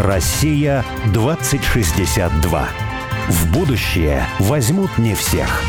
Россия 2062. В будущее возьмут не всех.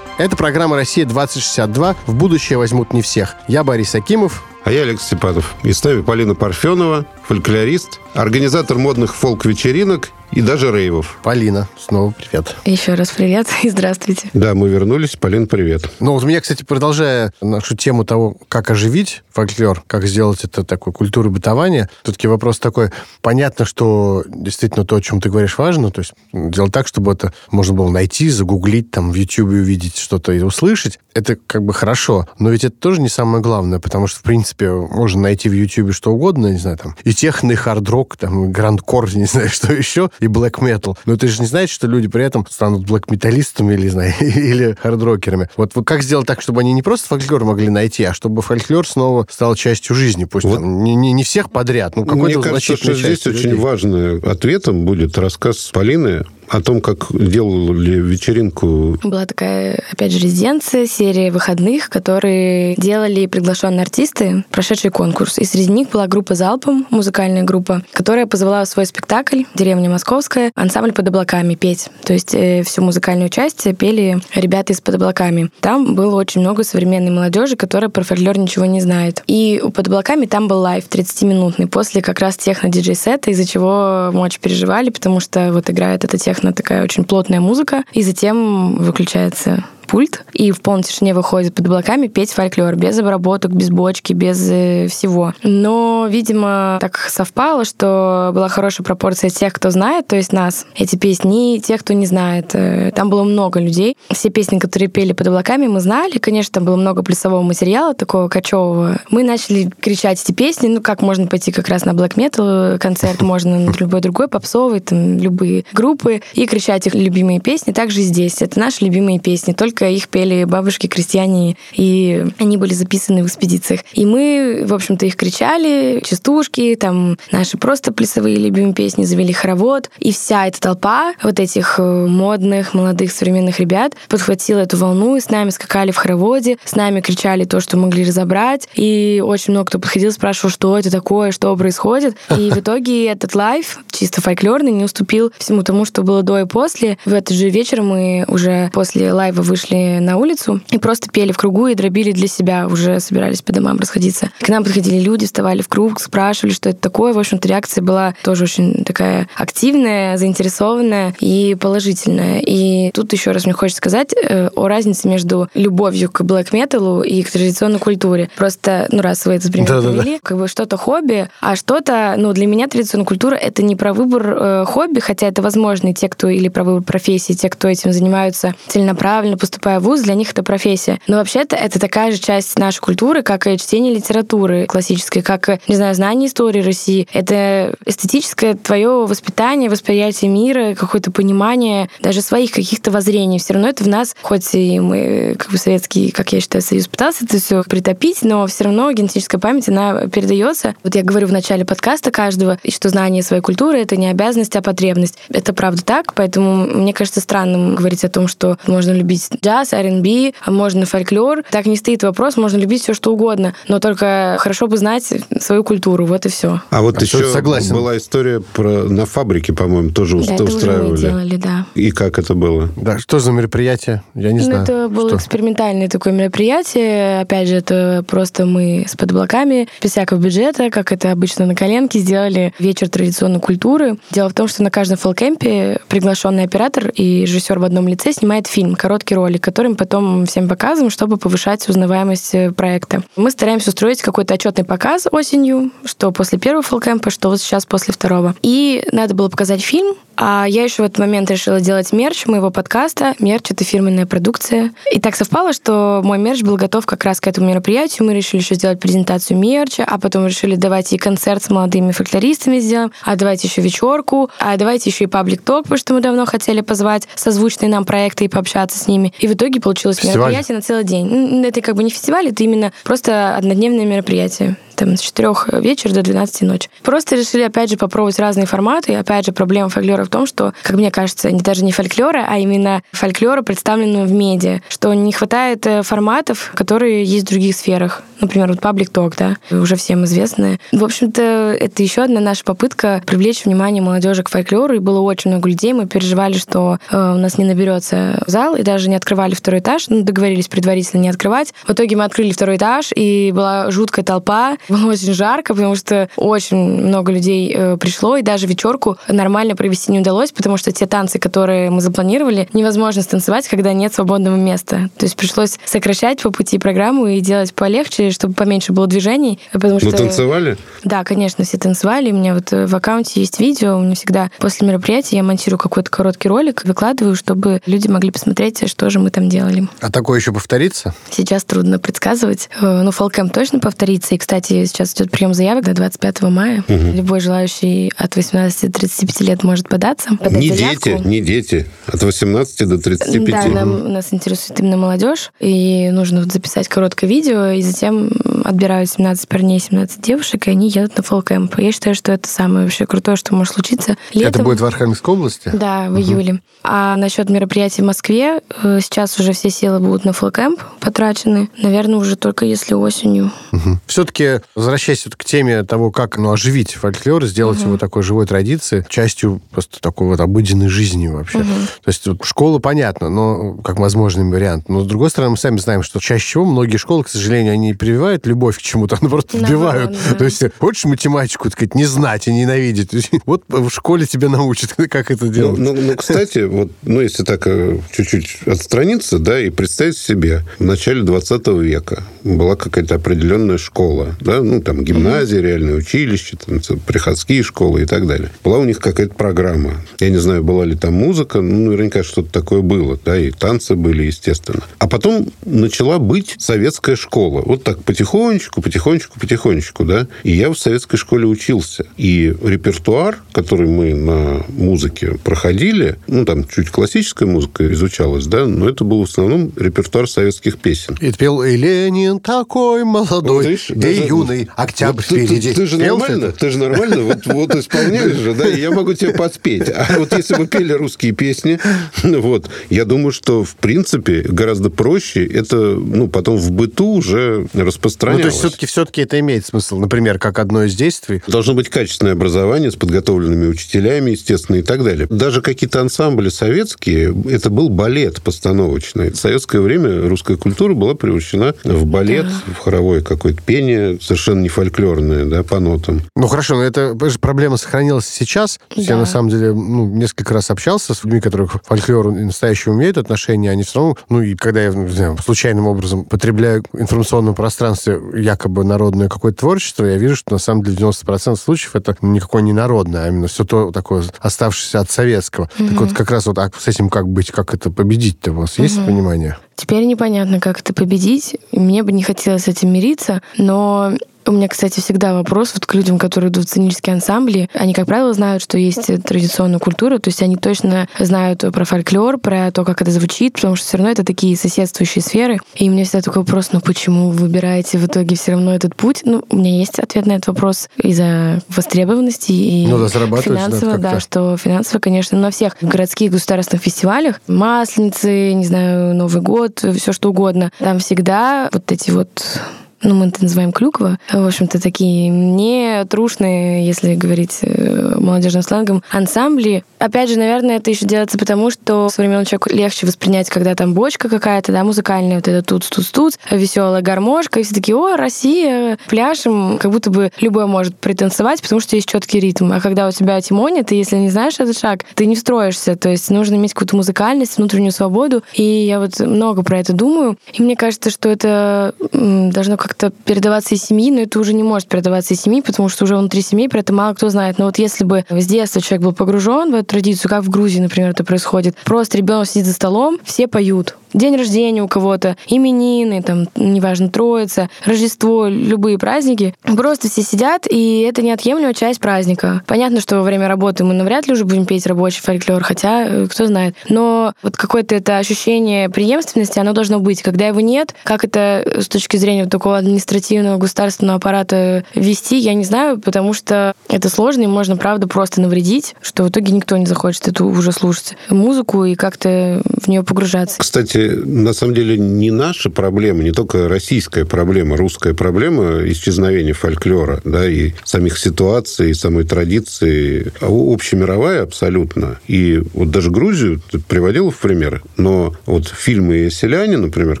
Это программа «Россия-2062». В будущее возьмут не всех. Я Борис Акимов. А я Алекс Степанов. И с нами Полина Парфенова, фольклорист, организатор модных фолк-вечеринок и даже рейвов. Полина, снова привет. Еще раз привет и здравствуйте. Да, мы вернулись. Полин, привет. Ну, вот у меня, кстати, продолжая нашу тему того, как оживить фольклор, как сделать это такой культурой бытования, все-таки вопрос такой. Понятно, что действительно то, о чем ты говоришь, важно. То есть делать так, чтобы это можно было найти, загуглить, там, в YouTube увидеть что-то и услышать. Это как бы хорошо. Но ведь это тоже не самое главное, потому что, в принципе, можно найти в YouTube что угодно, не знаю, там, и техно, и хард-рок, там, и гранд-кор, не знаю, что еще и metal. Но это же не значит, что люди при этом станут блэк-металлистами или, знаю, или хардрокерами. Вот как сделать так, чтобы они не просто фольклор могли найти, а чтобы фольклор снова стал частью жизни? Пусть вот. там, не, не, не всех подряд, ну какой-то Мне кажется, что здесь людей. очень важным ответом будет рассказ Полины о том, как делали вечеринку. Была такая, опять же, резиденция, серия выходных, которые делали приглашенные артисты, прошедший конкурс. И среди них была группа «Залпом», музыкальная группа, которая позвала в свой спектакль «Деревня Московская», ансамбль «Под облаками» петь. То есть э, всю музыкальную часть пели ребята из «Под облаками». Там было очень много современной молодежи, которая про фольклор ничего не знает. И «Под облаками» там был лайв 30-минутный после как раз техно-диджей-сета, из-за чего мы очень переживали, потому что вот играет эта техно техно такая очень плотная музыка, и затем выключается пульт и в полной тишине выходит под облаками петь фольклор, без обработок, без бочки, без э, всего. Но, видимо, так совпало, что была хорошая пропорция тех, кто знает, то есть нас, эти песни, и тех, кто не знает. Э, там было много людей. Все песни, которые пели под облаками, мы знали. Конечно, там было много плюсового материала, такого кочевого. Мы начали кричать эти песни, ну, как можно пойти как раз на black metal концерт, можно на любой другой, попсовый, там, любые группы, и кричать их любимые песни. Также здесь. Это наши любимые песни, только только их пели бабушки, крестьяне, и они были записаны в экспедициях. И мы, в общем-то, их кричали, частушки, там наши просто плясовые любимые песни, завели хоровод. И вся эта толпа вот этих э, модных, молодых, современных ребят подхватила эту волну, и с нами скакали в хороводе, с нами кричали то, что могли разобрать. И очень много кто подходил, спрашивал, что это такое, что происходит. И в итоге этот лайв, чисто фольклорный, не уступил всему тому, что было до и после. В этот же вечер мы уже после лайва вышли вышли на улицу и просто пели в кругу и дробили для себя, уже собирались по домам расходиться. К нам подходили люди, вставали в круг, спрашивали, что это такое. В общем-то, реакция была тоже очень такая активная, заинтересованная и положительная. И тут еще раз мне хочется сказать э, о разнице между любовью к блэк металу и к традиционной культуре. Просто, ну, раз вы это пример да, привели, да, да. как бы что-то хобби, а что-то, ну, для меня традиционная культура — это не про выбор э, хобби, хотя это возможно, и те, кто или про выбор профессии, те, кто этим занимаются целенаправленно, поступают поступая в ВУЗ, для них это профессия. Но вообще-то это такая же часть нашей культуры, как и чтение литературы классической, как, не знаю, знание истории России. Это эстетическое твое воспитание, восприятие мира, какое-то понимание даже своих каких-то воззрений. Все равно это в нас, хоть и мы, как бы советский, как я считаю, союз пытался это все притопить, но все равно генетическая память, она передается. Вот я говорю в начале подкаста каждого, что знание своей культуры — это не обязанность, а потребность. Это правда так, поэтому мне кажется странным говорить о том, что можно любить джаз, R&B, можно фольклор. Так не стоит вопрос, можно любить все что угодно, но только хорошо бы знать свою культуру, вот и все. А вот а еще согласен. была история про на фабрике, по-моему, тоже да, это устраивали. Уже мы делали, да. И как это было? Да, что за мероприятие? Я не ну, знаю. Это было что? экспериментальное такое мероприятие. Опять же, это просто мы с под облаками, без всякого бюджета, как это обычно на коленке, сделали вечер традиционной культуры. Дело в том, что на каждом фолкемпе приглашенный оператор и режиссер в одном лице снимает фильм, короткий ролик, который мы потом всем показываем, чтобы повышать узнаваемость э, проекта. Мы стараемся устроить какой-то отчетный показ осенью, что после первого фолкэмпа, что вот сейчас после второго. И надо было показать фильм, а я еще в этот момент решила делать мерч моего подкаста. Мерч — это фирменная продукция. И так совпало, что мой мерч был готов как раз к этому мероприятию. Мы решили еще сделать презентацию мерча, а потом решили давайте и концерт с молодыми фольклористами сделаем, а давайте еще вечерку, а давайте еще и паблик-ток, потому что мы давно хотели позвать созвучные нам проекты и пообщаться с ними. И в итоге получилось фестиваль? мероприятие на целый день. Это как бы не фестиваль, это именно просто однодневное мероприятие там с 4 вечера до 12 ночи. Просто решили, опять же, попробовать разные форматы. И, опять же, проблема фольклора в том, что, как мне кажется, не даже не фольклора, а именно фольклора, представленного в медиа, что не хватает э, форматов, которые есть в других сферах. Например, вот Public Talk, да, уже всем известные. В общем-то, это еще одна наша попытка привлечь внимание молодежи к фольклору, и было очень много людей. Мы переживали, что э, у нас не наберется зал, и даже не открывали второй этаж. Ну, договорились предварительно не открывать. В итоге мы открыли второй этаж, и была жуткая толпа. Было очень жарко, потому что очень много людей э, пришло, и даже вечерку нормально провести не удалось, потому что те танцы, которые мы запланировали, невозможно станцевать, когда нет свободного места. То есть пришлось сокращать по пути программу и делать полегче, чтобы поменьше было движений. Потому что... танцевали? Да, конечно, все танцевали. У меня вот э, в аккаунте есть видео. У меня всегда после мероприятия я монтирую какой-то короткий ролик, выкладываю, чтобы люди могли посмотреть, что же мы там делали. А такое еще повторится? Сейчас трудно предсказывать. Э, ну, Фолкэм точно повторится. И, кстати, сейчас идет прием заявок до 25 мая. Угу. Любой желающий от 18 до 35 лет может податься. Не дети, не дети. От 18 до 35. Да, нам, нас интересует именно молодежь. И нужно вот записать короткое видео, и затем отбирают 17 парней, 17 девушек, и они едут на фолкэмп. Я считаю, что это самое вообще крутое, что может случиться летом. Это будет в Архангельской области? Да, в угу. июле. А насчет мероприятий в Москве, э, сейчас уже все силы будут на фолкэмп потрачены. Наверное, уже только если осенью. Угу. Все-таки, возвращаясь вот к теме того, как ну, оживить фольклор, сделать угу. его такой живой традицией, частью просто такой вот обыденной жизни вообще. Угу. То есть вот, школа, понятно, но как возможный вариант. Но, с другой стороны, мы сами знаем, что чаще всего многие школы, к сожалению, они прививают любовь к чему-то, они просто вбивают. Да. То есть хочешь математику, так сказать, не знать и ненавидеть. Вот в школе тебя научат, как это делать. Ну, ну, ну кстати, вот, ну, если так э, чуть-чуть отстраниться, да, и представить себе, в начале 20 века была какая-то определенная школа, да, ну, там, гимназия, угу. реальное училище, там, приходские школы и так далее. Была у них какая-то программа. Я не знаю, была ли там музыка, ну, наверняка что-то такое было, да, и танцы были, естественно. А потом начала быть советская школа. Вот так потихонечку, потихонечку, потихонечку, да. И я в советской школе учился. И репертуар, который мы на музыке проходили, ну, там чуть классическая музыка изучалась, да, но это был в основном репертуар советских песен. И пел и Ленин такой молодой, Видишь, и даже, юный, октябрь вот, впереди. Ты, ты, ты же нормально, это? ты же нормально, вот, вот исполняешь же, да, и я могу тебе подспеть. А вот если бы пели русские песни, вот, я думаю, что, в принципе, гораздо проще это, ну, потом в быту уже распространялось. Ну, то есть все-таки, все-таки это имеет смысл, например, как одно из действий. Должно быть качественное образование с подготовленными учителями, естественно, и так далее. Даже какие-то ансамбли советские, это был балет постановочный. В советское время русская культура была превращена в балет, да. в хоровое какое-то пение, совершенно не фольклорное, да, по нотам. Ну, хорошо, но это проблема сохранилась сейчас. Да. Я, на самом деле, ну, несколько раз общался с людьми, которые фольклор настоящий умеют отношения, они все равно, ну, и когда я, не знаю, случайным образом потребляю в информационном пространстве якобы народное какое-то творчество, я вижу, что на самом деле 90% случаев это никакое не народное, а именно все то такое оставшееся от советского. Угу. Так вот, как раз вот а с этим как быть, как это победить-то у вас угу. есть понимание? Теперь непонятно, как это победить. Мне бы не хотелось с этим мириться, но у меня, кстати, всегда вопрос вот к людям, которые идут в сценические ансамбли. Они, как правило, знают, что есть традиционная культура, то есть они точно знают про фольклор, про то, как это звучит, потому что все равно это такие соседствующие сферы. И у меня всегда такой вопрос, ну почему вы выбираете в итоге все равно этот путь? Ну, у меня есть ответ на этот вопрос из-за востребованности и ну, да, финансово, да, что финансово, конечно, на всех городских государственных фестивалях, масленицы, не знаю, Новый год, все что угодно, там всегда вот эти вот ну, мы это называем клюква, в общем-то, такие не трушные, если говорить э, молодежным сленгом, ансамбли. Опять же, наверное, это еще делается потому, что современному человеку легче воспринять, когда там бочка какая-то, да, музыкальная, вот это тут тут тут веселая гармошка, и все такие, о, Россия, пляшем, как будто бы любой может пританцевать, потому что есть четкий ритм. А когда у тебя тимоня, ты, если не знаешь этот шаг, ты не встроишься, то есть нужно иметь какую-то музыкальность, внутреннюю свободу, и я вот много про это думаю, и мне кажется, что это должно как как-то передаваться из семьи, но это уже не может передаваться из семьи, потому что уже внутри семьи про это мало кто знает. Но вот если бы с детства человек был погружен в эту традицию, как в Грузии, например, это происходит, просто ребенок сидит за столом, все поют день рождения у кого-то, именины, там, неважно, Троица, Рождество, любые праздники. Просто все сидят, и это неотъемлемая часть праздника. Понятно, что во время работы мы навряд ли уже будем петь рабочий фольклор, хотя э, кто знает. Но вот какое-то это ощущение преемственности, оно должно быть. Когда его нет, как это с точки зрения вот такого административного государственного аппарата вести, я не знаю, потому что это сложно, и можно, правда, просто навредить, что в итоге никто не захочет эту уже слушать музыку и как-то в нее погружаться. Кстати, на самом деле не наша проблема, не только российская проблема, русская проблема исчезновения фольклора, да, и самих ситуаций, и самой традиции, а общемировая абсолютно. И вот даже Грузию ты приводил в пример, но вот фильмы «Селяне», например,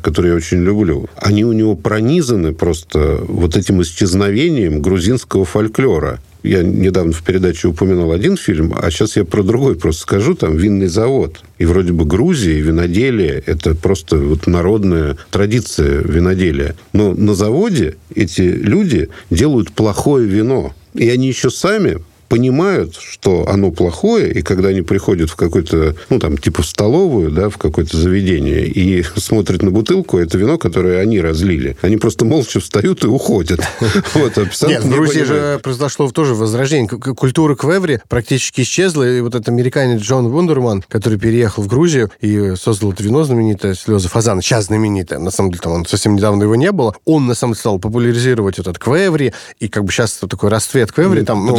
которые я очень люблю, они у него пронизаны просто вот этим исчезновением грузинского фольклора. Я недавно в передаче упоминал один фильм, а сейчас я про другой просто скажу. Там винный завод. И вроде бы Грузия виноделие – это просто вот народная традиция виноделия. Но на заводе эти люди делают плохое вино. И они еще сами понимают, что оно плохое, и когда они приходят в какой-то, ну, там, типа в столовую, да, в какое-то заведение, и смотрят на бутылку, это вино, которое они разлили. Они просто молча встают и уходят. Вот, Нет, в Грузии же произошло тоже возрождение. Культура квеври практически исчезла, и вот этот американец Джон Вундерман, который переехал в Грузию и создал это вино знаменитое, слезы фазана, сейчас знаменитое, на самом деле там он совсем недавно его не было, он на самом деле стал популяризировать этот квеври, и как бы сейчас такой расцвет квеври, там, ну,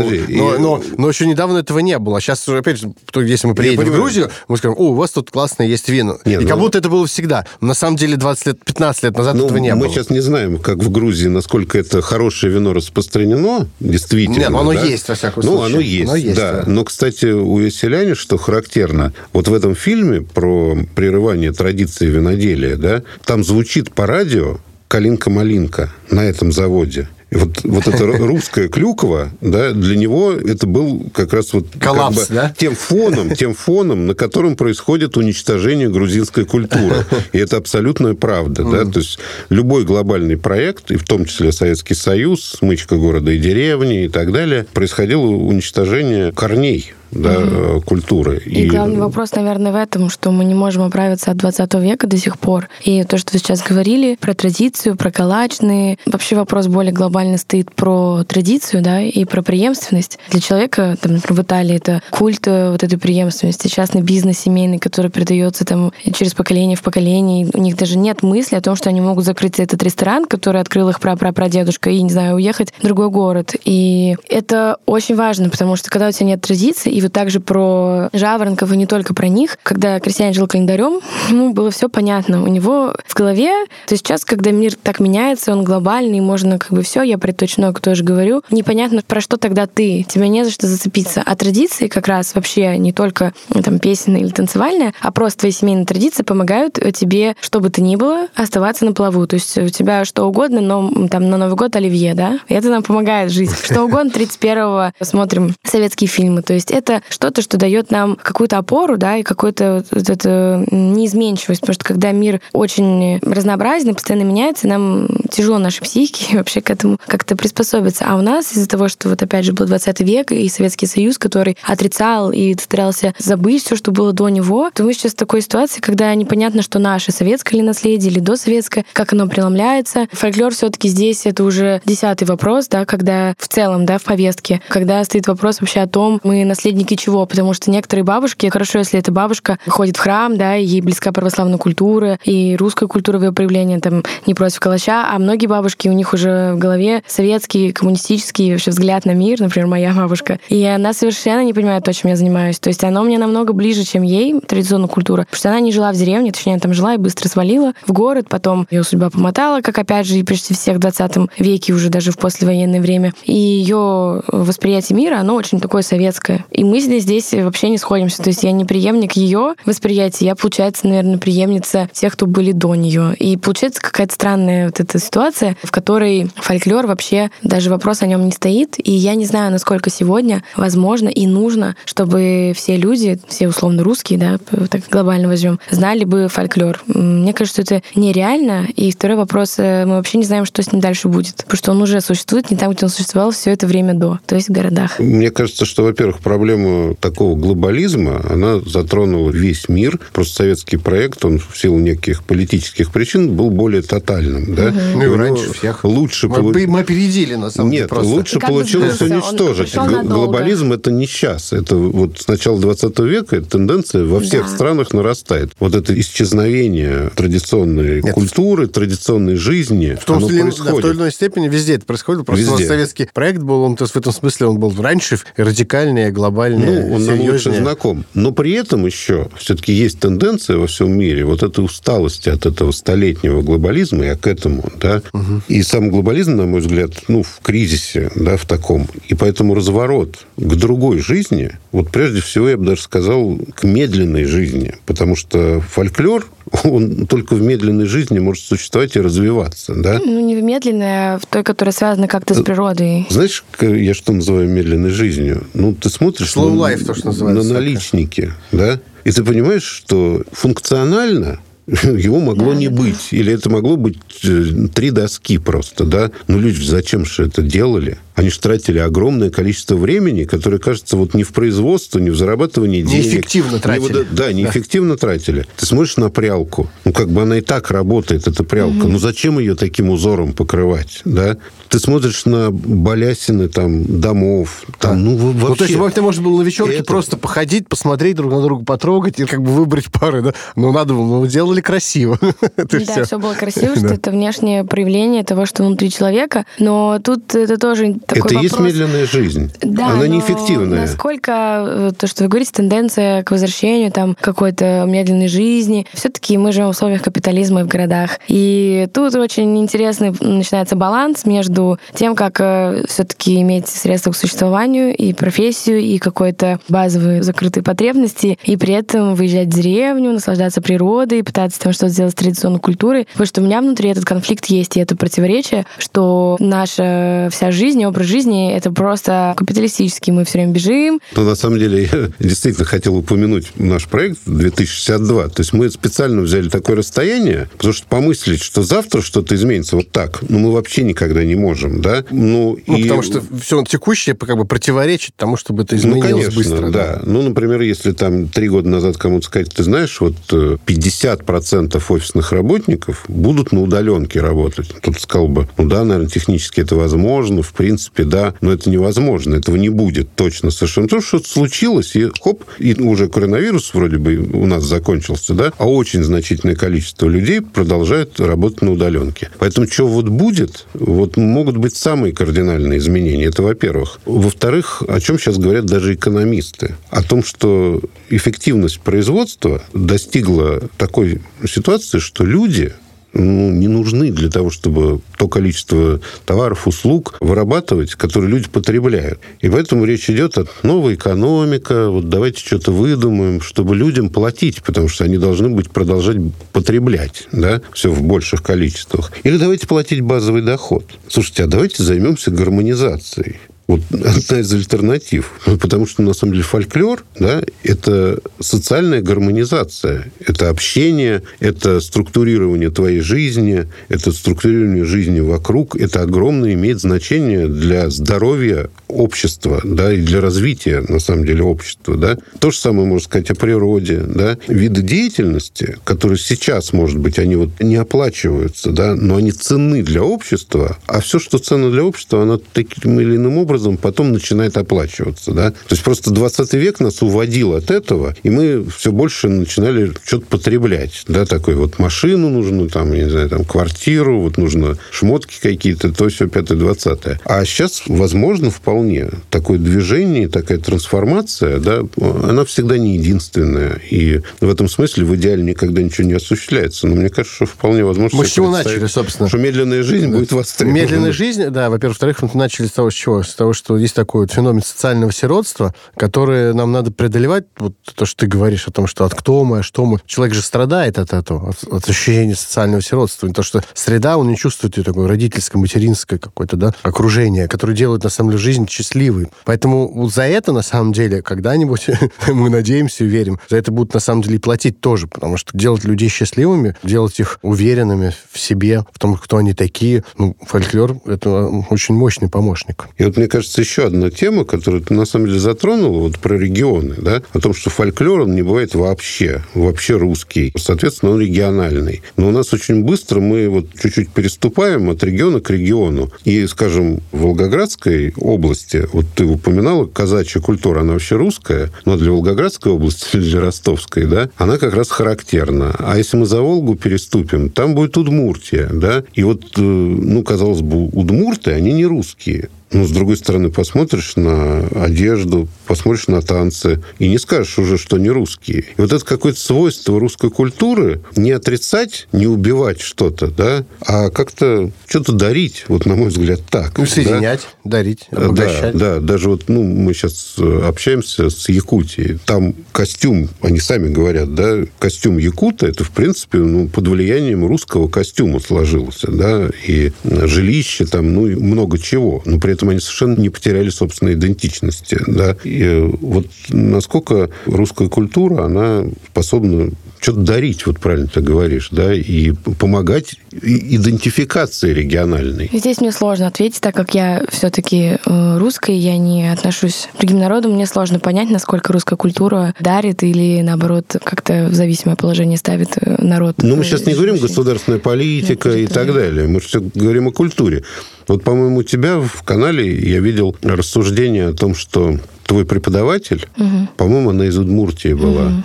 но, но, но еще недавно этого не было. Сейчас, опять же, если мы приедем в Грузию, мы скажем, о, у вас тут классное есть вино. Нет, и ну... как будто это было всегда. На самом деле 20 лет, 15 лет назад ну, этого не мы было. Мы сейчас не знаем, как в Грузии, насколько это хорошее вино распространено, действительно. Нет, оно да? есть, во всяком ну, случае. Ну, оно есть, оно есть да. да. Но, кстати, у Еселяне, что характерно, вот в этом фильме про прерывание традиции виноделия, да, там звучит по радио «Калинка-малинка» на этом заводе. И вот, вот эта русская клюква, да, для него это был как раз вот Коллапс, как бы да? тем фоном, тем фоном, на котором происходит уничтожение грузинской культуры. И это абсолютная правда. Да? То есть любой глобальный проект, и в том числе Советский Союз, смычка города и деревни и так далее, происходило уничтожение корней да, угу. культуры. И, и главный вопрос, наверное, в этом, что мы не можем оправиться от 20 века до сих пор. И то, что вы сейчас говорили про традицию, про калачные, вообще вопрос более глобально стоит про традицию, да, и про преемственность. Для человека, там, например, в Италии это культ э, вот этой преемственности, частный бизнес семейный, который передается там через поколение в поколение. У них даже нет мысли о том, что они могут закрыть этот ресторан, который открыл их прапрапрадедушка, и, не знаю, уехать в другой город. И это очень важно, потому что когда у тебя нет традиции, и вот также про жаворонков и не только про них. Когда крестьянин жил календарем, ему было все понятно. У него в голове, то сейчас, когда мир так меняется, он глобальный, можно как бы все, я про точно тоже говорю, непонятно, про что тогда ты, тебе не за что зацепиться. А традиции как раз вообще не только ну, там песенные или танцевальные, а просто твои семейные традиции помогают тебе, что бы то ни было, оставаться на плаву. То есть у тебя что угодно, но там на Новый год оливье, да? Это нам помогает жить. Что угодно, 31-го смотрим советские фильмы. То есть это это что-то, что дает нам какую-то опору, да, и какую-то вот эту неизменчивость, потому что когда мир очень разнообразный, постоянно меняется, нам тяжело нашей психике вообще к этому как-то приспособиться. А у нас из-за того, что вот опять же был 20 век и Советский Союз, который отрицал и старался забыть все, что было до него, то мы сейчас в такой ситуации, когда непонятно, что наше советское ли наследие или досоветское, как оно преломляется. Фольклор все таки здесь это уже десятый вопрос, да, когда в целом, да, в повестке, когда стоит вопрос вообще о том, мы наследники наследники чего, потому что некоторые бабушки, хорошо, если эта бабушка ходит в храм, да, ей близка православная культура и русская культура в ее проявлении, там, не против калача, а многие бабушки, у них уже в голове советский, коммунистический вообще взгляд на мир, например, моя бабушка, и она совершенно не понимает то, чем я занимаюсь. То есть оно мне намного ближе, чем ей, традиционная культура, потому что она не жила в деревне, точнее, она там жила и быстро свалила в город, потом ее судьба помотала, как опять же и почти всех в 20 веке, уже даже в послевоенное время. И ее восприятие мира, оно очень такое советское. И мы здесь вообще не сходимся. То есть я не преемник ее восприятия, я, получается, наверное, преемница тех, кто были до нее. И получается какая-то странная вот эта ситуация, в которой фольклор фольклор вообще, даже вопрос о нем не стоит. И я не знаю, насколько сегодня возможно и нужно, чтобы все люди, все условно русские, да, так глобально возьмем, знали бы фольклор. Мне кажется, это нереально. И второй вопрос, э, мы вообще не знаем, что с ним дальше будет. Потому что он уже существует не там, где он существовал все это время до, то есть в городах. Мне кажется, что, во-первых, проблема такого глобализма, она затронула весь мир. Просто советский проект, он в силу неких политических причин был более тотальным. Да? Угу. Ну, и раньше всех. Лучше мы, полу... мы опередили, на самом деле. Нет, просто. лучше получилось уничтожить. Глобализм это не сейчас. Это вот с начала 20 века эта тенденция во всех да. странах нарастает. Вот это исчезновение традиционной Нет. культуры, традиционной жизни, в том оно числе, происходит. Да, в той или иной степени везде это происходит. Просто везде. советский проект был, он то есть в этом смысле он был раньше радикальнее, глобальнее, Ну, он нам лучше знаком. Но при этом еще все-таки есть тенденция во всем мире вот этой усталости от этого столетнего глобализма, я к этому, да. Угу. И сам глобализм, на мой взгляд, ну, в кризисе, да, в таком. И поэтому разворот к другой жизни, вот прежде всего, я бы даже сказал, к медленной жизни. Потому что фольклор, он только в медленной жизни может существовать и развиваться, да? Ну, не в медленной, а в той, которая связана как-то с природой. Знаешь, я что называю медленной жизнью? Ну, ты смотришь Slow на, life, то, что называется, на наличники, да? И ты понимаешь, что функционально его могло да, не да. быть. Или это могло быть э, три доски просто, да? Ну, люди зачем же это делали? Они же тратили огромное количество времени, которое, кажется, вот не в производство, не в зарабатывании денег. Неэффективно тратили. Не, да, неэффективно да. тратили. Ты смотришь на прялку, ну, как бы она и так работает, эта прялка. Угу. Ну, зачем ее таким узором покрывать, да? Ты смотришь на балясины там домов, там, ну, вообще... Ну, то есть, ты, может, был на вечерке это... просто походить, посмотреть друг на друга, потрогать и как бы выбрать пары, да? Ну, надо было, ну, делали красиво. да, все было красиво, что это внешнее проявление того, что внутри человека, но тут это тоже такой Это вопрос. есть медленная жизнь. Да, Она неэффективная. Насколько э, то, что вы говорите, тенденция к возвращению там какой-то медленной жизни. Все-таки мы живем в условиях капитализма в городах. И тут очень интересный начинается баланс между тем, как э, все-таки иметь средства к существованию и профессию, и какой-то базовые закрытые потребности, и при этом выезжать в деревню, наслаждаться природой, пытаться там что-то сделать с традиционной культурой. Потому что у меня внутри этот конфликт есть, и это противоречие, что наша вся жизнь, образ жизни — это просто капиталистический. Мы все время бежим. Но на самом деле я действительно хотел упомянуть наш проект 2062. То есть мы специально взяли такое расстояние, потому что помыслить, что завтра что-то изменится вот так, ну, мы вообще никогда не можем, да? Ну, ну и... потому что все текущее как бы противоречит тому, чтобы это изменилось ну, конечно, быстро. Да. да. Ну, например, если там три года назад кому-то сказать, ты знаешь, вот 50% э, офисных работников будут на удаленке работать. Тут сказал бы, ну да, наверное, технически это возможно, в принципе, принципе, да, но это невозможно, этого не будет точно совершенно. То, что случилось, и хоп, и уже коронавирус вроде бы у нас закончился, да, а очень значительное количество людей продолжает работать на удаленке. Поэтому что вот будет, вот могут быть самые кардинальные изменения. Это во-первых. Во-вторых, о чем сейчас говорят даже экономисты? О том, что эффективность производства достигла такой ситуации, что люди ну, не нужны для того, чтобы то количество товаров, услуг вырабатывать, которые люди потребляют. И поэтому речь идет о новой экономике, вот давайте что-то выдумаем, чтобы людям платить, потому что они должны быть продолжать потреблять, да, все в больших количествах. Или давайте платить базовый доход. Слушайте, а давайте займемся гармонизацией. Вот одна из альтернатив. Потому что, на самом деле, фольклор, да, это социальная гармонизация. Это общение, это структурирование твоей жизни, это структурирование жизни вокруг. Это огромное имеет значение для здоровья общества, да, и для развития, на самом деле, общества, да. То же самое можно сказать о природе, да. Виды деятельности, которые сейчас, может быть, они вот не оплачиваются, да, но они ценны для общества, а все, что ценно для общества, оно таким или иным образом образом потом начинает оплачиваться. Да? То есть просто 20 век нас уводил от этого, и мы все больше начинали что-то потреблять. Да? Такой вот машину нужно, там, я не знаю, там, квартиру, вот нужно шмотки какие-то, то все пятое, двадцатое. А сейчас, возможно, вполне такое движение, такая трансформация, да, она всегда не единственная. И в этом смысле в идеале никогда ничего не осуществляется. Но мне кажется, что вполне возможно... Мы с чего начали, собственно? Что медленная жизнь будет востребована. Медленная жизнь, да, во-первых. Во-вторых, мы начали с того, с чего? С того, того, что есть такой вот феномен социального сиротства, который нам надо преодолевать. Вот то, что ты говоришь о том, что от кто мы, а что мы. Человек же страдает от этого, от, от ощущения социального сиротства. То, что среда, он не чувствует ее такое родительское, материнское какое-то, да, окружение, которое делает, на самом деле, жизнь счастливой. Поэтому вот за это, на самом деле, когда-нибудь мы надеемся и верим, за это будут, на самом деле, и платить тоже, потому что делать людей счастливыми, делать их уверенными в себе, в том, кто они такие, ну, фольклор — это очень мощный помощник. И вот, мне кажется, еще одна тема, которую ты, на самом деле, затронула, вот про регионы, да, о том, что фольклор, он не бывает вообще, вообще русский. Соответственно, он региональный. Но у нас очень быстро мы вот чуть-чуть переступаем от региона к региону. И, скажем, в Волгоградской области, вот ты упоминала, казачья культура, она вообще русская, но для Волгоградской области для Ростовской, да, она как раз характерна. А если мы за Волгу переступим, там будет Удмуртия, да, и вот, э, ну, казалось бы, удмурты, они не русские. Ну, с другой стороны, посмотришь на одежду, посмотришь на танцы, и не скажешь уже, что не русские. И вот это какое-то свойство русской культуры не отрицать, не убивать что-то, да, а как-то что-то дарить, вот на мой взгляд, так. Ну, соединять, да? дарить, обогащать. Да, да, даже вот, ну, мы сейчас общаемся с Якутией, там костюм, они сами говорят, да, костюм якута, это, в принципе, ну, под влиянием русского костюма сложился, да, и жилище там, ну, много чего, но при этом этом они совершенно не потеряли собственной идентичности. Да? И э, вот насколько русская культура, она способна что-то дарить, вот правильно ты говоришь, да, и помогать идентификации региональной. Здесь мне сложно ответить, так как я все-таки э, русская, я не отношусь к другим народам, мне сложно понять, насколько русская культура дарит или, наоборот, как-то в зависимое положение ставит э, народ. Ну, мы сейчас не говорим государственная политика Нет, и так далее, мы все говорим о культуре. Вот, по-моему, у тебя в канале я видел рассуждение о том, что твой преподаватель, угу. по-моему, она из Удмуртии была. Угу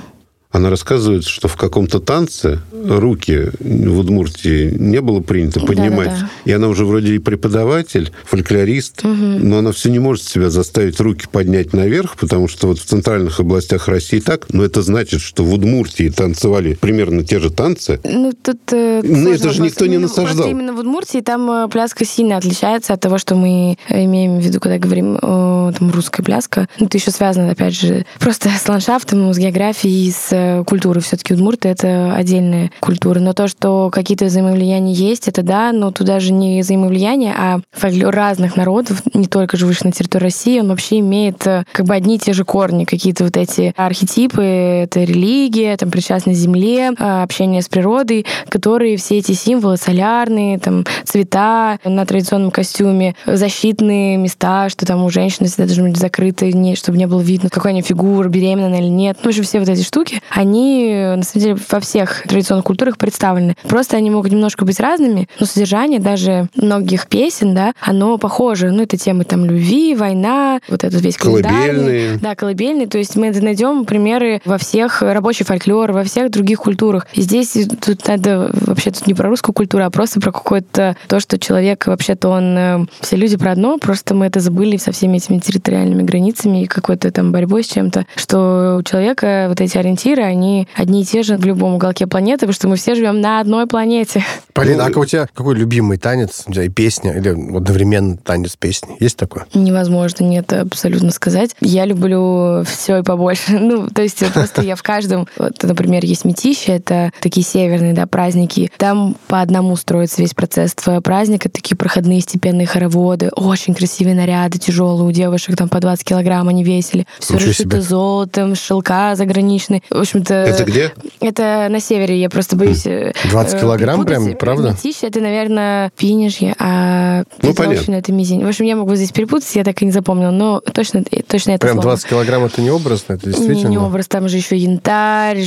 она рассказывает, что в каком-то танце руки в Удмуртии не было принято поднимать. Да, да, да. И она уже вроде и преподаватель, фольклорист, угу. но она все не может себя заставить руки поднять наверх, потому что вот в центральных областях России так, но это значит, что в Удмуртии танцевали примерно те же танцы. Ну, тут э, ну, это же никто не насаждал. Именно в Удмуртии там э, пляска сильно отличается от того, что мы имеем в виду, когда говорим о там, русской пляска. Ну, это еще связано, опять же, просто с ландшафтом, с географией, с э, культурой. Все-таки удмурты — это отдельная культура. Но то, что какие-то взаимовлияния есть, это да, но туда же не взаимовлияния, а фольклор разных народов, не только живущих на территории России, он вообще имеет э, как бы одни и те же корни, какие-то вот эти архетипы, это религия, там, причастность земле, а, общение с природой, которые все эти символы солярные, там, цвета на традиционном костюме, защитные места, что там у женщины всегда должны быть закрыты, не, чтобы не было видно, какая они фигура, беременна или нет. Ну, в все вот эти штуки, они, на самом деле, во всех традиционных культурах представлены. Просто они могут немножко быть разными, но содержание даже многих песен, да, оно похоже. Ну, это темы там любви, война, вот этот весь колыбельные. Да, колыбельные. То есть мы найдем примеры во всех рабочий фольклор, во всех других культурах. И здесь тут надо вообще тут не про русскую культуру, а просто про какое-то то, что человек вообще-то он э, все люди про одно, просто мы это забыли со всеми этими территориальными границами и какой-то там борьбой с чем-то, что у человека вот эти ориентиры, они одни и те же в любом уголке планеты, потому что мы все живем на одной планете. Полина, а у тебя какой любимый танец, и песня, или одновременно танец песни? Есть такое? Невозможно, нет, абсолютно сказать. Я люблю все и побольше. Ну, то есть просто я в каждом... Вот, например, есть метища, это такие северные, да, праздники. Там по одному строится весь процесс твоего праздника, такие проходные степенные хороводы, очень красивые наряды, тяжелые у девушек, там по 20 килограмм они весили. Все расшито золотом, шелка заграничные. В общем-то... Это где? Это на севере, я просто боюсь... 20 э, килограмм прям, правда? Метища, это, наверное, финишье, а ну, понятно. это мизинь. В общем, я могу здесь перепутать, я так и не запомнила, но точно, точно это Прям 20 слово. килограмм это не образно, это действительно? Не, не образ, там же еще янтарь,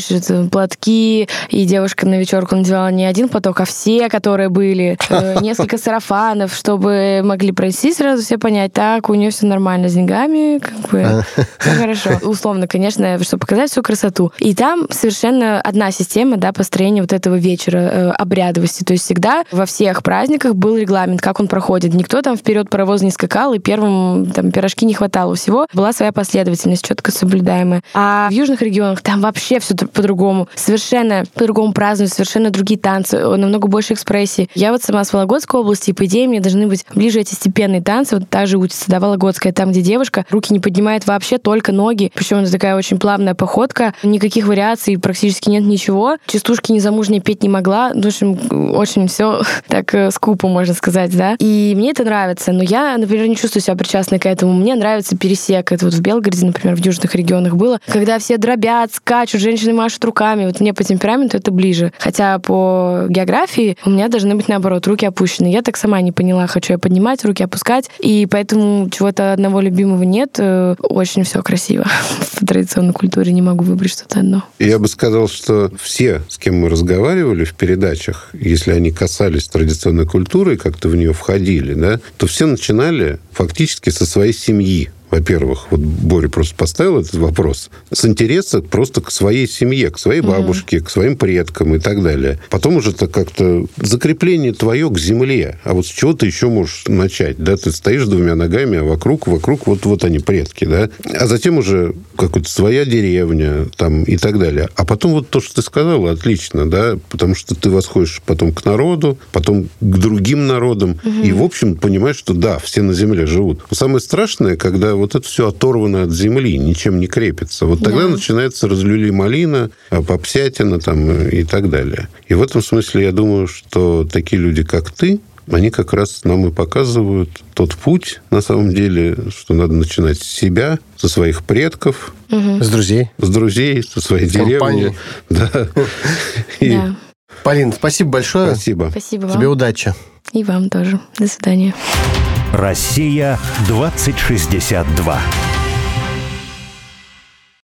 платки, и девушка на вечерку надевала не один поток, а все, которые были, э, несколько сарафанов, чтобы могли пройти сразу все понять, так, у нее все нормально с деньгами, как бы, все хорошо. Условно, конечно, чтобы показать всю красоту. И И там совершенно одна система, да, построения вот этого вечера э, обрядовости. То есть всегда во всех праздниках был регламент, как он проходит. Никто там вперед паровоз не скакал, и первым там пирожки не хватало. Всего была своя последовательность, четко соблюдаемая. А в южных регионах там вообще все по-другому. Совершенно по-другому празднуют, совершенно другие танцы, намного больше экспрессии. Я вот сама с Вологодской области, и по идее мне должны быть ближе эти степенные танцы. Вот та же учится, да, Вологодская, там, где девушка руки не поднимает вообще, только ноги. Причем это такая очень плавная походка. Никаких вариаций практически нет ничего. Частушки незамужней петь не могла. В общем, очень все так э, скупо, можно сказать, да. И мне это нравится. Но я, например, не чувствую себя причастной к этому. Мне нравится пересек. Это вот в Белгороде, например, в южных регионах было. Когда все дробят, скачут, женщины машут руками. Вот мне по темпераменту это ближе. Хотя по географии у меня должны быть, наоборот, руки опущены. Я так сама не поняла, хочу я поднимать, руки опускать. И поэтому чего-то одного любимого нет. Э, очень все красиво. В традиционной культуре не могу выбрать что-то одно. Я бы сказал, что все, с кем мы разговаривали в передачах, если они касались традиционной культуры и как-то в нее входили, да, то все начинали фактически со своей семьи во-первых, вот Боря просто поставил этот вопрос, с интереса просто к своей семье, к своей бабушке, mm-hmm. к своим предкам и так далее. Потом уже это как-то закрепление твое к земле. А вот с чего ты еще можешь начать? Да, ты стоишь двумя ногами, а вокруг, вокруг вот, вот они, предки, да? А затем уже какая-то своя деревня там и так далее. А потом вот то, что ты сказала, отлично, да, потому что ты восходишь потом к народу, потом к другим народам, mm-hmm. и, в общем, понимаешь, что да, все на земле живут. Но самое страшное, когда вот это все оторвано от земли, ничем не крепится. Вот тогда да. начинается разлюли малина, попсятина там и так далее. И в этом смысле я думаю, что такие люди, как ты, они как раз нам и показывают тот путь, на самом деле, что надо начинать с себя, со своих предков. Угу. С друзей. С друзей, со своей деревни. Да. да. Полин, спасибо большое. Спасибо. Спасибо вам. Тебе удачи. И вам тоже. До свидания. Россия 2062.